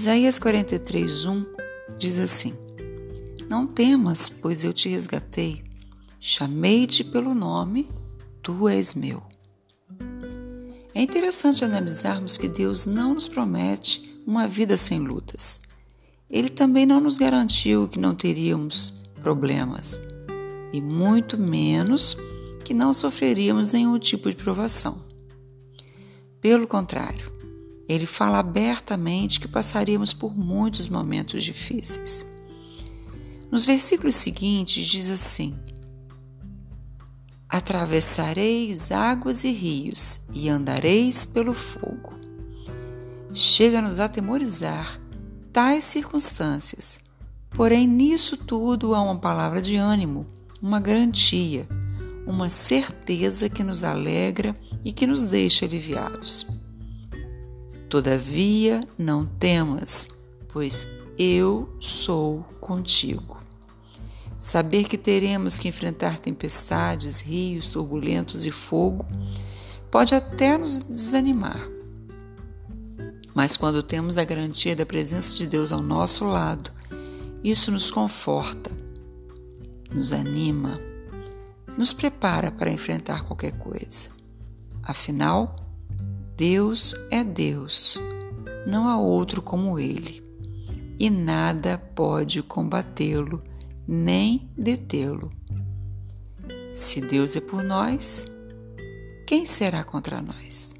Isaías 43, 1 diz assim: Não temas, pois eu te resgatei, chamei-te pelo nome, tu és meu. É interessante analisarmos que Deus não nos promete uma vida sem lutas. Ele também não nos garantiu que não teríamos problemas, e muito menos que não sofreríamos nenhum tipo de provação. Pelo contrário, ele fala abertamente que passaríamos por muitos momentos difíceis. Nos versículos seguintes diz assim: Atravessareis águas e rios e andareis pelo fogo. Chega a nos atemorizar tais circunstâncias, porém nisso tudo há uma palavra de ânimo, uma garantia, uma certeza que nos alegra e que nos deixa aliviados. Todavia, não temas, pois eu sou contigo. Saber que teremos que enfrentar tempestades, rios turbulentos e fogo pode até nos desanimar. Mas quando temos a garantia da presença de Deus ao nosso lado, isso nos conforta, nos anima, nos prepara para enfrentar qualquer coisa. Afinal, Deus é Deus, não há outro como Ele, e nada pode combatê-lo nem detê-lo. Se Deus é por nós, quem será contra nós?